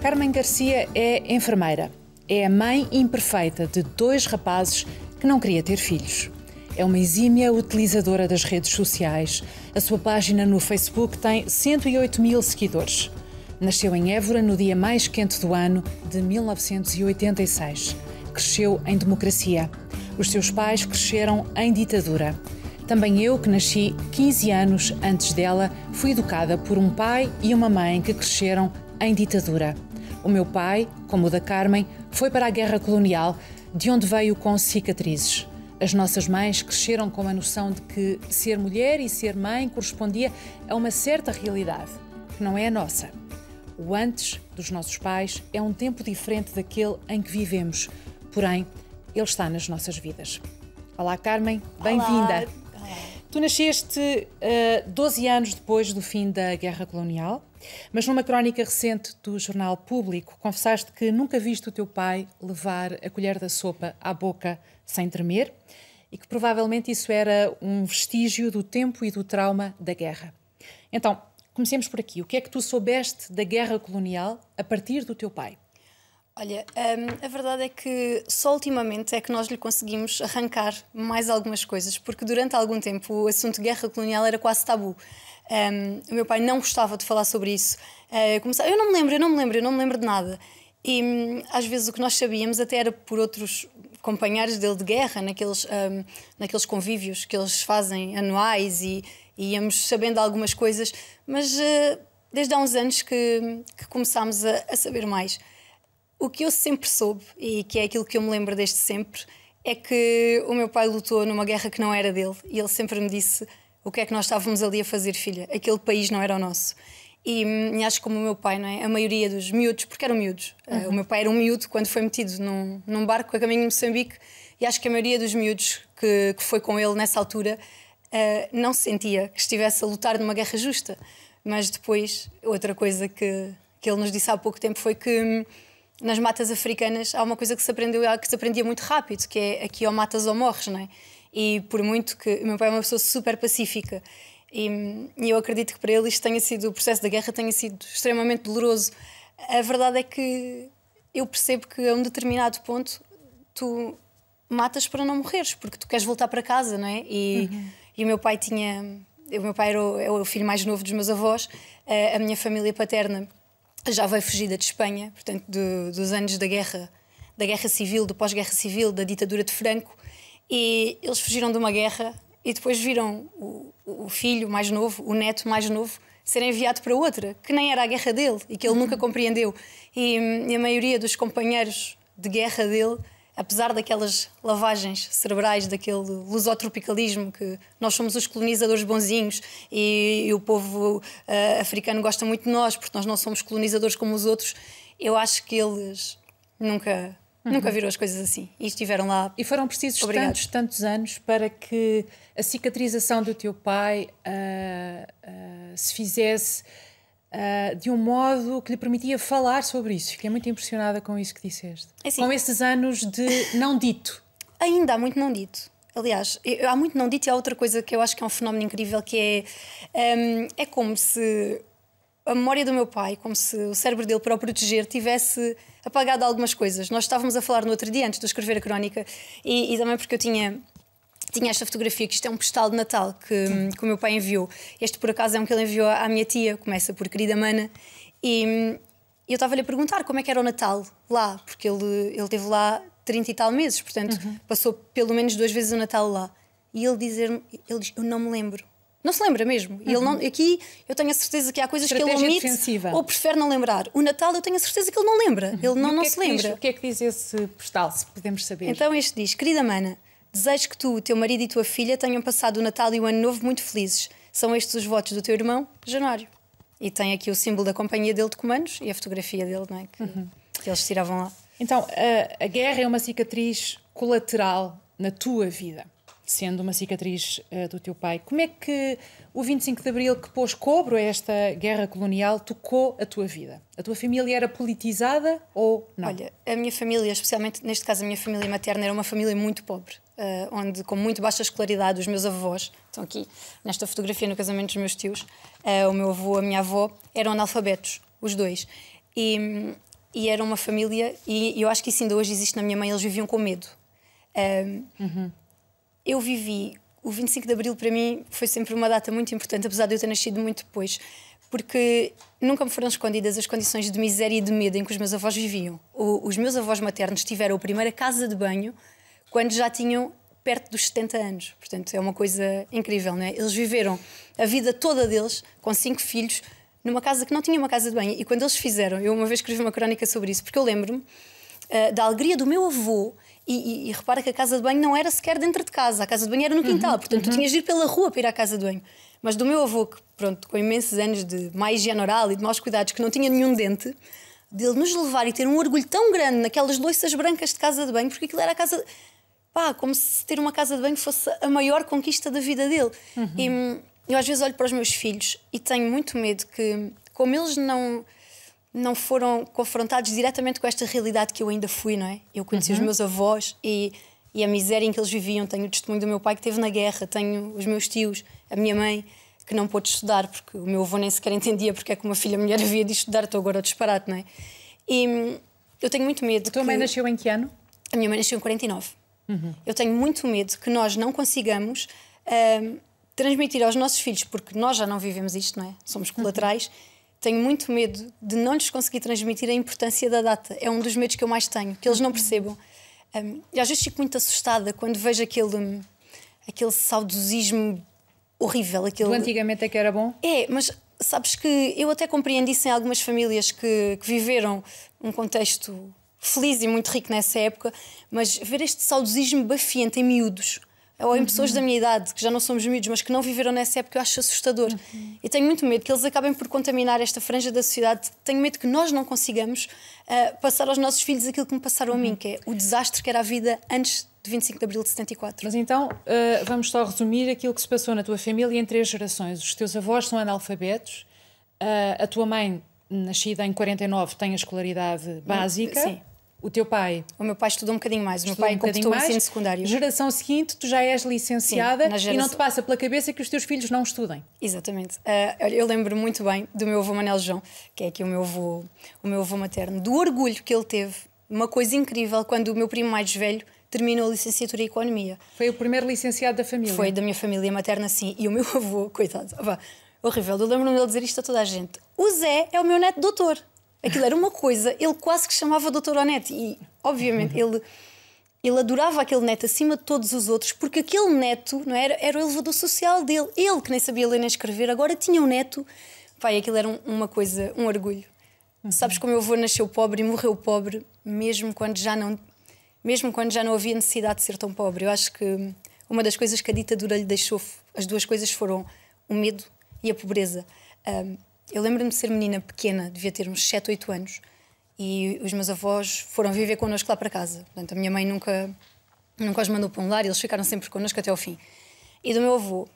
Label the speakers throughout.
Speaker 1: Carmen Garcia é enfermeira. É a mãe imperfeita de dois rapazes que não queria ter filhos. É uma exímia utilizadora das redes sociais. A sua página no Facebook tem 108 mil seguidores. Nasceu em Évora no dia mais quente do ano de 1986. Cresceu em democracia. Os seus pais cresceram em ditadura. Também eu, que nasci 15 anos antes dela, fui educada por um pai e uma mãe que cresceram em ditadura. O meu pai, como o da Carmen, foi para a guerra colonial, de onde veio com cicatrizes. As nossas mães cresceram com a noção de que ser mulher e ser mãe correspondia a uma certa realidade, que não é a nossa. O antes dos nossos pais é um tempo diferente daquele em que vivemos, porém, ele está nas nossas vidas. Olá, Carmen, bem-vinda. Tu nasceste uh, 12 anos depois do fim da Guerra Colonial, mas numa crónica recente do jornal Público, confessaste que nunca viste o teu pai levar a colher da sopa à boca sem tremer e que provavelmente isso era um vestígio do tempo e do trauma da guerra. Então, comecemos por aqui. O que é que tu soubeste da guerra colonial a partir do teu pai?
Speaker 2: Olha, um, a verdade é que só ultimamente é que nós lhe conseguimos arrancar mais algumas coisas, porque durante algum tempo o assunto guerra colonial era quase tabu. Um, o meu pai não gostava de falar sobre isso. Uh, começava, eu não me lembro, eu não me lembro, eu não me lembro de nada. E um, às vezes o que nós sabíamos até era por outros companheiros dele de guerra, naqueles, um, naqueles convívios que eles fazem anuais e, e íamos sabendo algumas coisas, mas uh, desde há uns anos que, que começámos a, a saber mais. O que eu sempre soube, e que é aquilo que eu me lembro desde sempre, é que o meu pai lutou numa guerra que não era dele e ele sempre me disse o que é que nós estávamos ali a fazer, filha. Aquele país não era o nosso. E, e acho que como o meu pai, não é? a maioria dos miúdos, porque eram miúdos, uhum. uh, o meu pai era um miúdo quando foi metido num, num barco a caminho de Moçambique e acho que a maioria dos miúdos que, que foi com ele nessa altura uh, não sentia que estivesse a lutar numa guerra justa. Mas depois, outra coisa que, que ele nos disse há pouco tempo foi que nas matas africanas há uma coisa que se aprendeu que se aprendia muito rápido, que é aqui ou matas ou morres, não é? E por muito que o meu pai é uma pessoa super pacífica e, e, eu acredito que para ele isto tenha sido o processo da guerra tenha sido extremamente doloroso. A verdade é que eu percebo que a um determinado ponto tu matas para não morreres, porque tu queres voltar para casa, não é? E, uhum. e o meu pai tinha o meu pai era o, é o filho mais novo dos meus avós, a minha família paterna já veio fugida de Espanha, portanto, do, dos anos da guerra, da guerra civil, do pós-guerra civil, da ditadura de Franco, e eles fugiram de uma guerra e depois viram o, o filho mais novo, o neto mais novo, ser enviado para outra, que nem era a guerra dele e que ele nunca compreendeu. E, e a maioria dos companheiros de guerra dele apesar daquelas lavagens cerebrais, daquele lusotropicalismo que nós somos os colonizadores bonzinhos e, e o povo uh, africano gosta muito de nós porque nós não somos colonizadores como os outros, eu acho que eles nunca Uhum. Nunca viram as coisas assim e estiveram lá.
Speaker 1: E foram precisos tantos, tantos anos para que a cicatrização do teu pai uh, uh, se fizesse uh, de um modo que lhe permitia falar sobre isso. Fiquei muito impressionada com isso que disseste. É assim, com esses anos de não dito.
Speaker 2: Ainda há muito não dito. Aliás, há muito não dito e há outra coisa que eu acho que é um fenómeno incrível que é um, é como se a memória do meu pai, como se o cérebro dele para o proteger tivesse apagado algumas coisas. Nós estávamos a falar no outro dia antes de escrever a crónica e, e também porque eu tinha tinha esta fotografia, que isto é um postal de Natal que, que o meu pai enviou. Este, por acaso, é um que ele enviou à minha tia, começa por querida Mana. E eu estava-lhe a perguntar como é que era o Natal lá, porque ele, ele teve lá 30 e tal meses, portanto, uhum. passou pelo menos duas vezes o Natal lá. E ele dizer ele diz: Eu não me lembro. Não se lembra mesmo. Uhum. ele não, aqui eu tenho a certeza que há coisas Estratégia que ele omite defensiva. ou prefere não lembrar. O Natal eu tenho a certeza que ele não lembra. Uhum. Ele não, não é se lembra.
Speaker 1: Diz, o que é que diz esse postal, se podemos saber?
Speaker 2: Então este diz: Querida Mana, Desejo que tu, o teu marido e tua filha tenham passado o Natal e o Ano Novo muito felizes. São estes os votos do teu irmão, Januário. E tem aqui o símbolo da companhia dele de comandos e a fotografia dele, não é? Que, uhum. que eles tiravam lá.
Speaker 1: Então, a, a guerra é uma cicatriz colateral na tua vida sendo uma cicatriz uh, do teu pai. Como é que o 25 de Abril, que pôs cobro a esta guerra colonial, tocou a tua vida? A tua família era politizada ou não?
Speaker 2: Olha, a minha família, especialmente neste caso a minha família materna, era uma família muito pobre. Uh, onde, com muito baixa escolaridade, os meus avós, estão aqui nesta fotografia no casamento dos meus tios, uh, o meu avô, a minha avó, eram analfabetos, os dois. E, e era uma família, e eu acho que isso ainda hoje existe na minha mãe, eles viviam com medo. Um, uhum. Eu vivi, o 25 de Abril para mim foi sempre uma data muito importante, apesar de eu ter nascido muito depois, porque nunca me foram escondidas as condições de miséria e de medo em que os meus avós viviam. O, os meus avós maternos tiveram a primeira casa de banho quando já tinham perto dos 70 anos. Portanto, é uma coisa incrível, não é? Eles viveram a vida toda deles com cinco filhos numa casa que não tinha uma casa de banho. E quando eles fizeram, eu uma vez escrevi uma crónica sobre isso, porque eu lembro-me uh, da alegria do meu avô. E, e, e, repara que a casa de banho não era sequer dentro de casa, a casa de banho era no quintal, uhum, portanto uhum. tu tinhas de ir pela rua para ir à casa de banho. Mas do meu avô, que pronto, com imensos anos de má higiene oral e de maus cuidados, que não tinha nenhum dente, dele nos levar e ter um orgulho tão grande naquelas louças brancas de casa de banho, porque aquilo era a casa. Pá, como se ter uma casa de banho fosse a maior conquista da vida dele. Uhum. E eu às vezes olho para os meus filhos e tenho muito medo que, como eles não não foram confrontados diretamente com esta realidade que eu ainda fui, não é? Eu conheci uhum. os meus avós e, e a miséria em que eles viviam. Tenho o testemunho do meu pai que esteve na guerra, tenho os meus tios, a minha mãe que não pôde estudar porque o meu avô nem sequer entendia porque é que uma filha mulher havia de estudar. Estou agora a disparate, não é? E hum, eu tenho muito medo.
Speaker 1: A tua que... mãe nasceu em que ano?
Speaker 2: A minha mãe nasceu em 49. Uhum. Eu tenho muito medo que nós não consigamos. Uh, transmitir aos nossos filhos, porque nós já não vivemos isto, não é? Somos colaterais. Uhum. Tenho muito medo de não lhes conseguir transmitir a importância da data. É um dos medos que eu mais tenho, que eles não percebam. Um, e às vezes fico muito assustada quando vejo aquele, um, aquele saudosismo horrível. Aquele...
Speaker 1: Do antigamente é que era bom?
Speaker 2: É, mas sabes que eu até compreendi isso em algumas famílias que, que viveram um contexto feliz e muito rico nessa época, mas ver este saudosismo bafiante em miúdos ou em uhum. pessoas da minha idade, que já não somos miúdos, mas que não viveram nessa época, eu acho assustador. Uhum. E tenho muito medo que eles acabem por contaminar esta franja da sociedade. Tenho medo que nós não consigamos uh, passar aos nossos filhos aquilo que me passaram uhum. a mim, que é o desastre que era a vida antes de 25 de abril de 74.
Speaker 1: Mas então, uh, vamos só resumir aquilo que se passou na tua família em três gerações. Os teus avós são analfabetos, uh, a tua mãe, nascida em 49, tem a escolaridade básica. Sim. O teu pai?
Speaker 2: O meu pai estudou um bocadinho mais. O meu pai um completou o ensino secundário.
Speaker 1: Geração seguinte, tu já és licenciada Sim, geração... e não te passa pela cabeça que os teus filhos não estudem.
Speaker 2: Exatamente. Uh, eu lembro muito bem do meu avô Manel João, que é aqui o meu avô, o meu avô materno, do orgulho que ele teve. Uma coisa incrível quando o meu primo mais velho terminou a licenciatura em Economia.
Speaker 1: Foi o primeiro licenciado da família?
Speaker 2: Foi da minha família materna, sim. E o meu avô, coitado, horrível, eu lembro-me dele dizer isto a toda a gente. O Zé é o meu neto doutor. Aquilo era uma coisa, ele quase que chamava Doutor Onete. E, obviamente, ele, ele adorava aquele neto acima de todos os outros, porque aquele neto não era, era o elevador social dele. Ele, que nem sabia ler nem escrever, agora tinha um neto. Pai, aquilo era um, uma coisa, um orgulho. Uhum. Sabes como meu avô nasceu pobre e morreu pobre, mesmo quando já não mesmo quando já não havia necessidade de ser tão pobre. Eu acho que uma das coisas que a ditadura lhe deixou, as duas coisas foram o medo e a pobreza. Um, eu lembro-me de ser menina pequena, devia ter uns 7, 8 anos, e os meus avós foram viver connosco lá para casa. Portanto, a minha mãe nunca, nunca os mandou para um lar, eles ficaram sempre connosco até ao fim. E do meu avô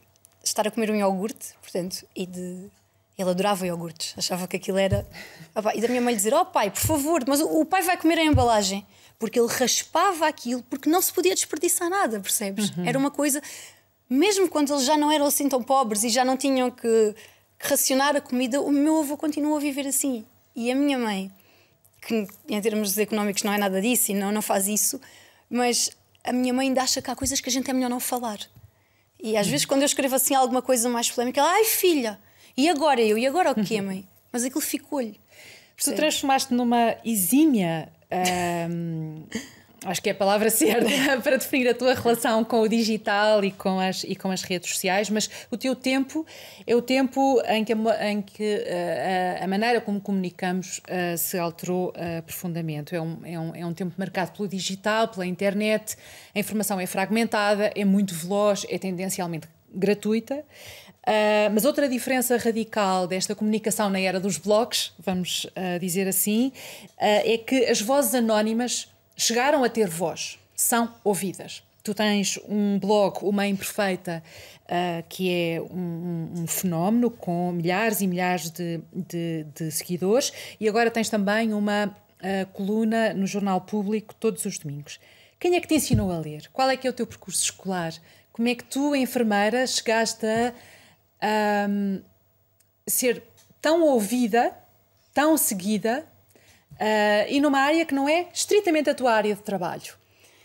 Speaker 2: estar a comer um iogurte, portanto, e de. Ele adorava iogurtes, achava que aquilo era. E da minha mãe dizer: Oh pai, por favor, mas o pai vai comer a embalagem. Porque ele raspava aquilo, porque não se podia desperdiçar nada, percebes? Uhum. Era uma coisa. Mesmo quando eles já não eram assim tão pobres e já não tinham que racionar a comida, o meu avô continua a viver assim. E a minha mãe, que em termos económicos não é nada disso e não, não faz isso, mas a minha mãe ainda acha que há coisas que a gente é melhor não falar. E às vezes, quando eu escrevo assim alguma coisa mais polémica, ela, ai filha, e agora eu? E agora o quê, mãe? Mas aquilo ficou-lhe.
Speaker 1: Tu transformaste numa exímia. acho que é a palavra certa para definir a tua relação com o digital e com as, e com as redes sociais, mas o teu tempo é o tempo em que a, em que uh, a, a maneira como comunicamos uh, se alterou uh, profundamente. É um, é, um, é um tempo marcado pelo digital, pela internet, a informação é fragmentada, é muito veloz, é tendencialmente gratuita. Uh, mas outra diferença radical desta comunicação na era dos blogs, vamos dizer assim, é que as vozes anónimas chegaram a ter voz, são ouvidas. Tu tens um blog, Uma Imperfeita, uh, que é um, um, fenómeno com milhares e milhares de, de, de seguidores, e agora tens também uma uh, coluna no Jornal Público todos os domingos. Quem é que te ensinou a ler? Qual é que é o teu percurso escolar? Como é que tu, enfermeira, chegaste a um, ser tão ouvida, tão seguida uh, e numa área que não é estritamente a tua área de trabalho,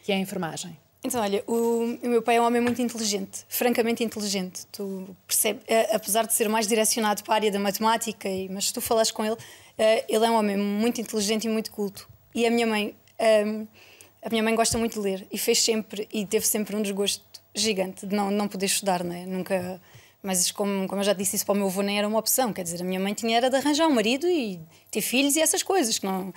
Speaker 1: que é a enfermagem.
Speaker 2: Então, olha, o, o, meu pai é um homem muito inteligente, francamente inteligente. Tu percebes, eh, apesar de ser mais direcionado para a área da matemática, mas se tu falas com ele, uh, ele é um homem muito inteligente e muito culto. E a minha mãe, ehm, a minha mãe gosta muito de ler e fez sempre e teve sempre um desgosto gigante de não não poder estudar, não é? Nunca mas como, como eu já disse isso para o meu avô nem era uma opção, quer dizer, a minha mãe tinha era de arranjar um marido e ter filhos e essas coisas que não.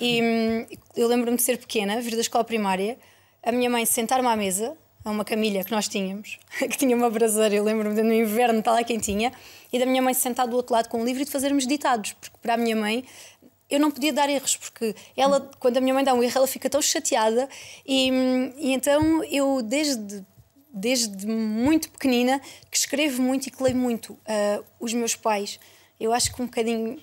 Speaker 2: E hum, eu lembro-me de ser pequena, vir da escola primária, a minha mãe sentar-me à mesa, a uma camilha que nós tínhamos, que tinha uma braseira, eu lembro-me de no inverno estar lá quentinha, e da minha mãe sentar do outro lado com um livro e de fazermos ditados, porque para a minha mãe eu não podia dar erros, porque ela, quando a minha mãe dá um erro, ela fica tão chateada, e, hum, e então eu, desde desde muito pequenina que escrevo muito e que leio muito. Uh, os meus pais, eu acho que um bocadinho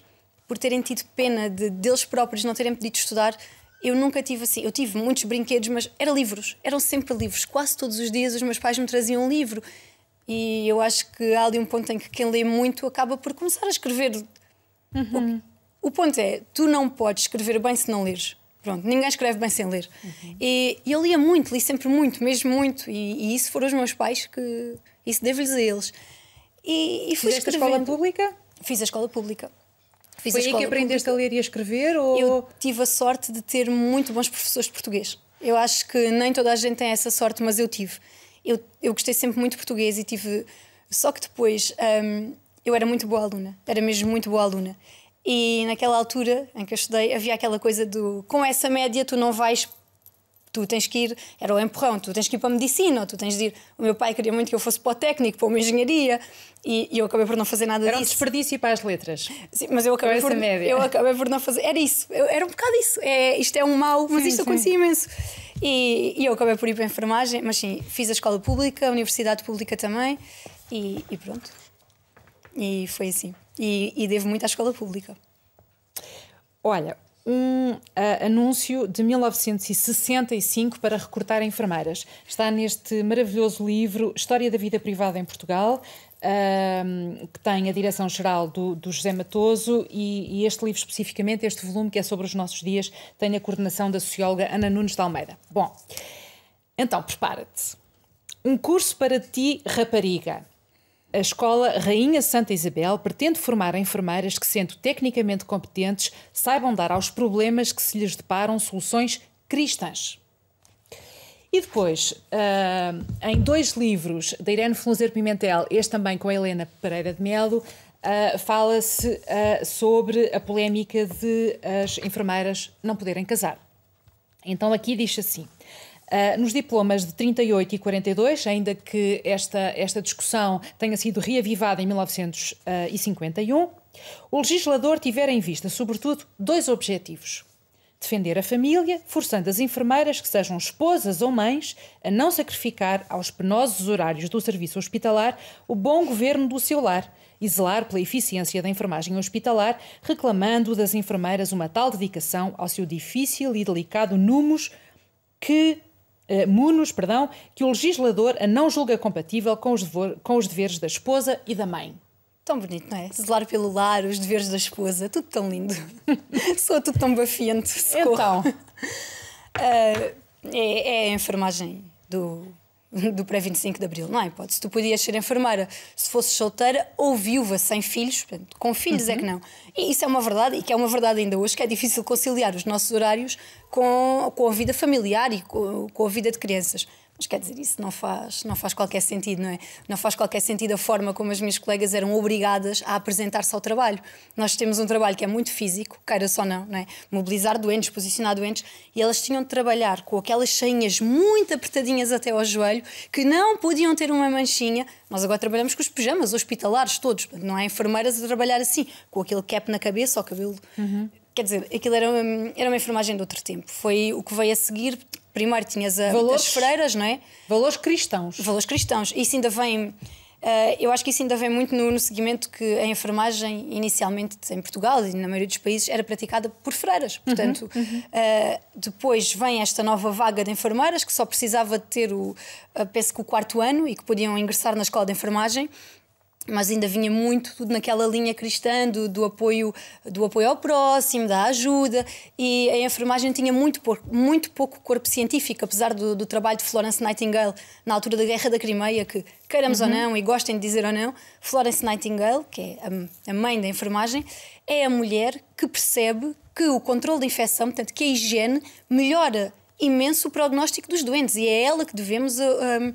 Speaker 2: por terem tido pena de deles próprios não terem podido estudar, eu nunca tive assim. Eu tive muitos brinquedos, mas eram livros, eram sempre livros. Quase todos os dias os meus pais me traziam um livro. E eu acho que há ali um ponto em que quem lê muito acaba por começar a escrever. Uhum. O, o ponto é, tu não podes escrever bem se não leres. Pronto, ninguém escreve bem sem ler. Uhum. E, e, eu lia muito, li sempre muito, mesmo muito. E, e isso foram os meus pais que. Isso devo-lhes a eles.
Speaker 1: E, e fui Fizeste a escola pública?
Speaker 2: Fiz a escola pública.
Speaker 1: Fiz Foi aí que aprendeste pública. a ler e a escrever? Ou...
Speaker 2: Eu tive a sorte de ter muito bons professores de português. Eu acho que nem toda a gente tem essa sorte, mas eu tive. Eu, eu gostei sempre muito de português e tive. Só que depois um, eu era muito boa aluna, era mesmo muito boa aluna. E naquela altura em que eu estudei, havia aquela coisa do com essa média tu não vais, tu tens que ir, era o empurrão, tu tens que ir para a medicina, ou tu tens de ir. O meu pai queria muito que eu fosse para o técnico, para uma engenharia, e, e eu acabei por não fazer nada
Speaker 1: era
Speaker 2: disso.
Speaker 1: Era um desperdício para as letras.
Speaker 2: Sim, mas eu acabei, por, média. eu acabei por não fazer. Era isso, eu, era um bocado isso. É, isto é um mau, mas sim, isto sim. acontecia imenso. E, e, eu acabei por ir para a enfermagem, mas sim, fiz a escola pública, a universidade pública também, e, e pronto. E foi assim. E, e devo muito à escola pública.
Speaker 1: Olha, um uh, anúncio de 1965 para recrutar enfermeiras. Está neste maravilhoso livro História da Vida Privada em Portugal, uh, que tem a direção-geral do, do, José Matoso, e, e, este livro especificamente, este volume que é sobre os nossos dias, tem a coordenação da socióloga Ana Nunes de Almeida. Bom, então prepara-te. Um curso para ti, rapariga. A escola Rainha Santa Isabel pretende formar enfermeiras que, sendo tecnicamente competentes, saibam dar aos problemas que se lhes deparam soluções cristãs. E depois, uh, em dois livros da Irene Flunzer Pimentel, este também com a Helena Pereira de Melo, uh, fala-se uh, sobre a polémica de as enfermeiras não poderem casar. Então aqui diz assim: Uh, nos diplomas de 38 e 42, ainda que esta, esta discussão tenha sido reavivada em 1951, o legislador tivera em vista, sobretudo, dois objetivos. Defender a família, forçando as enfermeiras, que sejam esposas ou mães, a não sacrificar aos penosos horários do serviço hospitalar o bom governo do seu lar e zelar pela eficiência da enfermagem hospitalar, reclamando das enfermeiras uma tal dedicação ao seu difícil e delicado numos que uh, munos, perdão, que o legislador a não julga compatível com os, com os deveres da esposa e da mãe.
Speaker 2: Tão bonito, não é? Zelar pelo lar, os deveres da esposa, tudo tão lindo. Sou tudo tão bafiante. Socorro. Então. Uh, é, é a enfermagem do, do pré-25 de Abril, não há hipótese. Tu podias ser enfermeira se fosses solteira ou viúva sem filhos, portanto, com filhos uhum. é que não. E isso é uma verdade, e que é uma verdade ainda hoje, que é difícil conciliar os nossos horários com, com a vida familiar e com, com a vida de crianças. Mas quer dizer, isso não faz, não faz qualquer sentido, não é? Não faz qualquer sentido a forma como as minhas colegas eram obrigadas a apresentar-se ao trabalho. Nós temos um trabalho que é muito físico, queira só não, não é? Mobilizar doentes, posicionar doentes, e elas tinham de trabalhar com aquelas cheinhas muito apertadinhas até ao joelho, que não podiam ter uma manchinha. Nós agora trabalhamos com os pijamas hospitalares todos, não há enfermeiras a trabalhar assim, com aquele cap na cabeça, ao cabelo. Uhum. Quer dizer, aquilo era uma, era uma enfermagem de outro tempo. Foi o que veio a seguir. Primeiro tinhas a, valores, as freiras, não é?
Speaker 1: Valores cristãos.
Speaker 2: Valores cristãos. Isso ainda vem. Uh, eu acho que isso ainda vem muito no, no, seguimento que a enfermagem, inicialmente em Portugal e na maioria dos países, era praticada por freiras. Uhum, Portanto, uhum, uhum. Uh, depois vem esta nova vaga de enfermeiras que só precisava de ter o, uh, penso que o quarto ano e que podiam ingressar na escola de enfermagem mas ainda vinha muito tudo naquela linha cristã do, do, apoio, do apoio ao próximo, da ajuda, e a enfermagem tinha muito pouco, muito pouco corpo científico, apesar do, do trabalho de Florence Nightingale na altura da Guerra da Crimeia, que queiramos uhum. ou não, e gostem de dizer ou não, Florence Nightingale, que é a, a mãe da enfermagem, é a mulher que percebe que o controle da infecção, portanto, que a higiene melhora imenso o prognóstico dos doentes, e é ela que devemos. Um,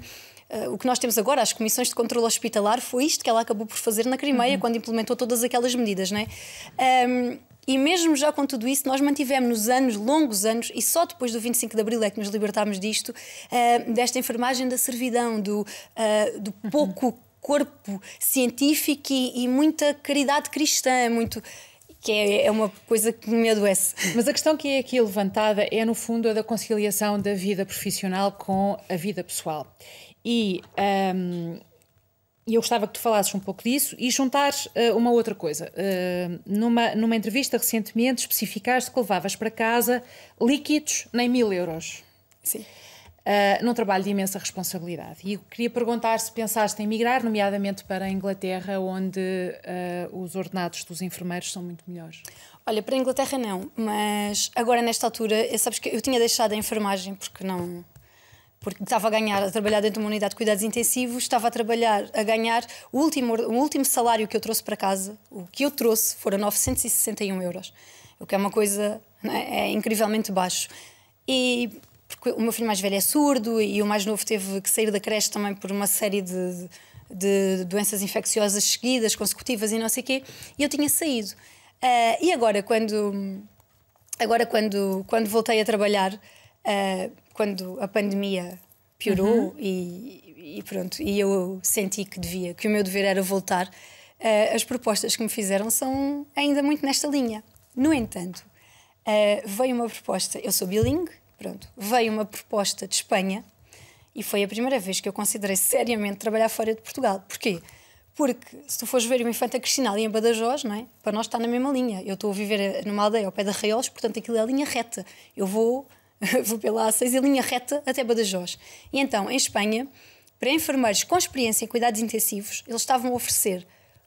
Speaker 2: Uh, o que nós temos agora, as comissões de controle hospitalar, foi isto que ela acabou por fazer na Crimeia, uhum. quando implementou todas aquelas medidas, não é? Um, e mesmo já com tudo isso, nós mantivemos nos anos, longos anos, e só depois do 25 de Abril é que nos libertámos disto, uh, desta enfermagem da servidão, do, uh, do uhum. pouco corpo científico e, e, muita caridade cristã, muito que é, é, uma coisa que me adoece.
Speaker 1: Mas a questão que é aqui levantada é, no fundo, a da conciliação da vida profissional com a vida pessoal. E um, eu gostava que tu falasses um pouco disso e juntares uh, uma outra coisa. Uh, numa, numa entrevista recentemente, especificaste que levavas para casa líquidos nem mil euros.
Speaker 2: Sim.
Speaker 1: Uh, num trabalho de imensa responsabilidade. E eu queria perguntar se pensaste em migrar, nomeadamente para a Inglaterra, onde uh, os ordenados dos enfermeiros são muito melhores.
Speaker 2: Olha, para a Inglaterra não, mas agora nesta altura, sabes que eu tinha deixado a enfermagem porque não, porque estava a ganhar, a trabalhar dentro de uma unidade de cuidados intensivos, estava a trabalhar, a ganhar o último, o último salário que eu trouxe para casa, o que eu trouxe foram 961 euros, o que é uma coisa é, é incrivelmente baixo. E porque o meu filho mais velho é surdo e o mais novo teve que sair da creche também por uma série de, de, doenças infecciosas seguidas, consecutivas e não sei o quê, e eu tinha saído. Uh, e agora, quando, agora quando, quando voltei a trabalhar, uh, quando a pandemia piorou uhum. e, e, pronto, e eu senti que devia, que o meu dever era voltar, uh, as propostas que me fizeram são ainda muito nesta linha. No entanto, uh, veio uma proposta, eu sou bilingue, pronto, veio uma proposta de Espanha e foi a primeira vez que eu considerei seriamente trabalhar fora de Portugal. Porquê? Porque se tu fores ver o Infanta Cristina ali em Badajoz, não é? para nós está na mesma linha. Eu estou a viver numa aldeia ao pé de Arraiolos, portanto aquilo é a linha reta. Eu vou vou pela A6 em linha reta até Badajoz. E então, em Espanha, para enfermeiros com experiência em cuidados intensivos, eles estavam a oferecer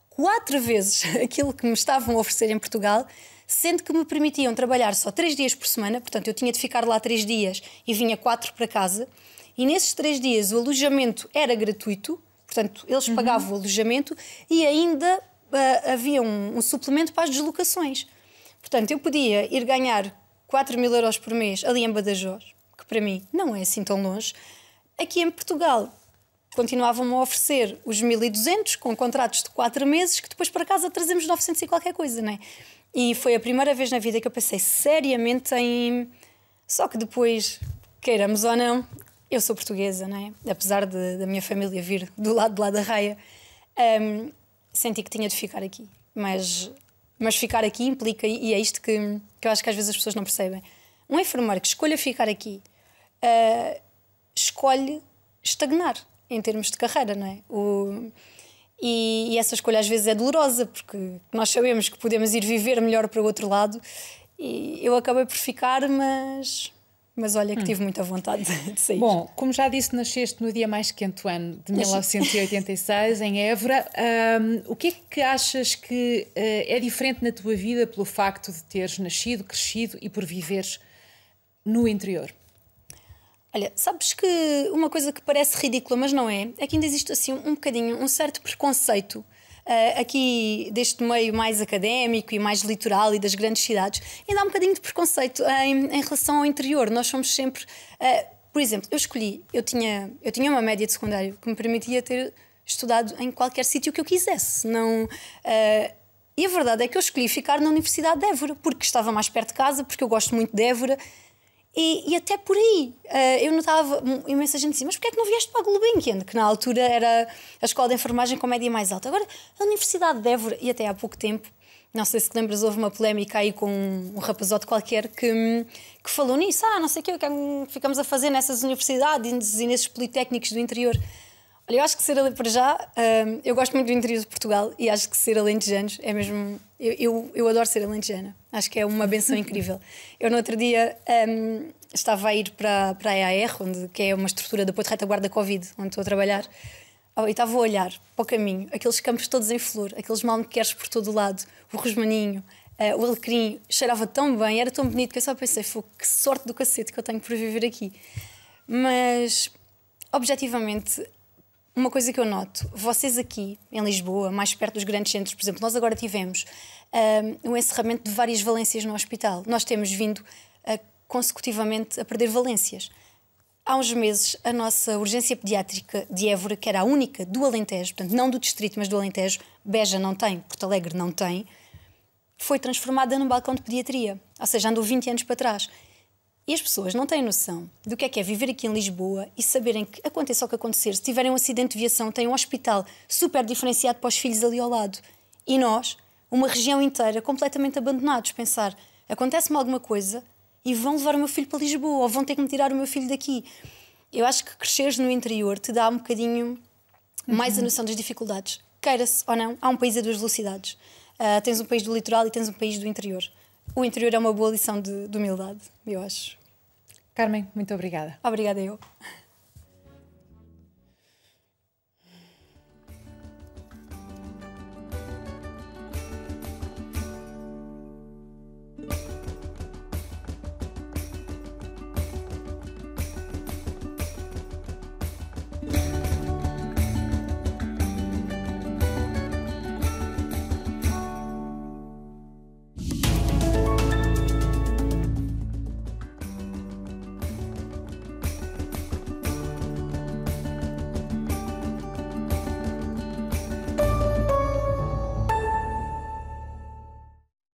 Speaker 2: quatro vezes aquilo que me estavam a oferecer em Portugal, sendo que me permitiam trabalhar só três dias por semana, portanto eu tinha de ficar lá três dias e vinha quatro para casa, e nesses três dias o alojamento era gratuito, portanto eles uhum. pagavam o alojamento e ainda uh, havia um, um suplemento para as deslocações. Portanto, eu podia ir ganhar 4 mil euros por mês ali em Badajoz, que para mim não é assim tão longe, aqui em Portugal continuavam a oferecer os 1.200 com contratos de 4 meses, que depois para casa trazemos 900 e qualquer coisa, não é? E foi a primeira vez na vida que eu pensei seriamente em. Só que depois, queiramos ou não, eu sou portuguesa, não é? Apesar de, da minha família vir do lado de lá da raia, um, senti que tinha de ficar aqui. Mas mas ficar aqui implica, e é isto que, que eu acho que às vezes as pessoas não percebem. Um enfermeiro que escolha ficar aqui uh, escolhe estagnar em termos de carreira, não é? O, e, e, essa escolha às vezes é dolorosa, porque nós sabemos que podemos ir viver melhor para o outro lado. E eu acabei por ficar, mas mas olha que hum. tive muita vontade de sair.
Speaker 1: Bom, como já disse, nasceste no dia mais quente do ano de 1986, em Évora. Um, o que é que achas que uh, é diferente na tua vida pelo facto de teres nascido, crescido e por viveres no interior?
Speaker 2: Olha, sabes que uma coisa que parece ridícula, mas não é, é que ainda existe assim um bocadinho, um certo preconceito aqui deste meio mais académico e mais litoral e das grandes cidades, ainda há um bocadinho de preconceito em, em relação ao interior. Nós somos sempre. Uh, por exemplo, eu escolhi, eu tinha, eu tinha uma média de secundário que me permitia ter estudado em qualquer sítio que eu quisesse. Não, uh, e a verdade é que eu escolhi ficar na Universidade de Évora, porque estava mais perto de casa, porque eu gosto muito de Évora e, e, até por aí, uh, eu notava imensa gente assim, mas porquê é que não vieste para a Gulbenkian? Que na altura era a escola de enfermagem com média mais alta. Agora, a Universidade de Évora, e até há pouco tempo, não sei se te lembras, houve uma polémica aí com um, rapazote qualquer que, que falou nisso. Ah, não sei o que, o que é ficamos a fazer nessas universidades e nesses politécnicos do interior. Olha, eu acho que ser ali para já, uh, eu gosto muito do interior de Portugal e acho que ser alentejanos é mesmo. Eu, eu, eu adoro ser alentejana, acho que é uma benção incrível. Eu no outro dia um, estava a ir para, para a EAR, onde, que é uma estrutura de apoio de retaguarda Covid, onde estou a trabalhar. Oh, e estava a olhar para o caminho, aqueles campos todos em flor, aqueles malmequeres por todo o lado, o rosmaninho, uh, o alecrim, cheirava tão bem, era tão bonito que eu só pensei, que sorte do cacete que eu tenho por viver aqui. Mas, objetivamente, uma coisa que eu noto, vocês aqui em Lisboa, mais perto dos grandes centros, por exemplo, nós agora tivemos um, encerramento de várias valências no hospital. Nós temos vindo uh, consecutivamente a perder valências. Há uns meses, a nossa urgência pediátrica de Évora, que era a única do Alentejo, portanto, não do distrito, mas do Alentejo, Beja não tem, Porto Alegre não tem, foi transformada num balcão de pediatria. Ou seja, andou 20 anos para trás. E as pessoas não têm noção do que é que é viver aqui em Lisboa e saberem que aconteça o que acontecer. Se tiverem um acidente de viação, têm um hospital super diferenciado para os filhos ali ao lado. E nós, uma região inteira, completamente abandonados, pensar: acontece-me alguma coisa e vão levar o meu filho para Lisboa ou vão ter que me tirar o meu filho daqui. Eu acho que cresceres no interior te dá um bocadinho mais uhum. a noção das dificuldades. Queira-se ou não, há um país a duas velocidades. Uh, tens um país do litoral e tens um país do interior. O interior é uma boa lição de, de humildade, eu acho.
Speaker 1: Carmen, muito obrigada.
Speaker 2: Obrigada eu.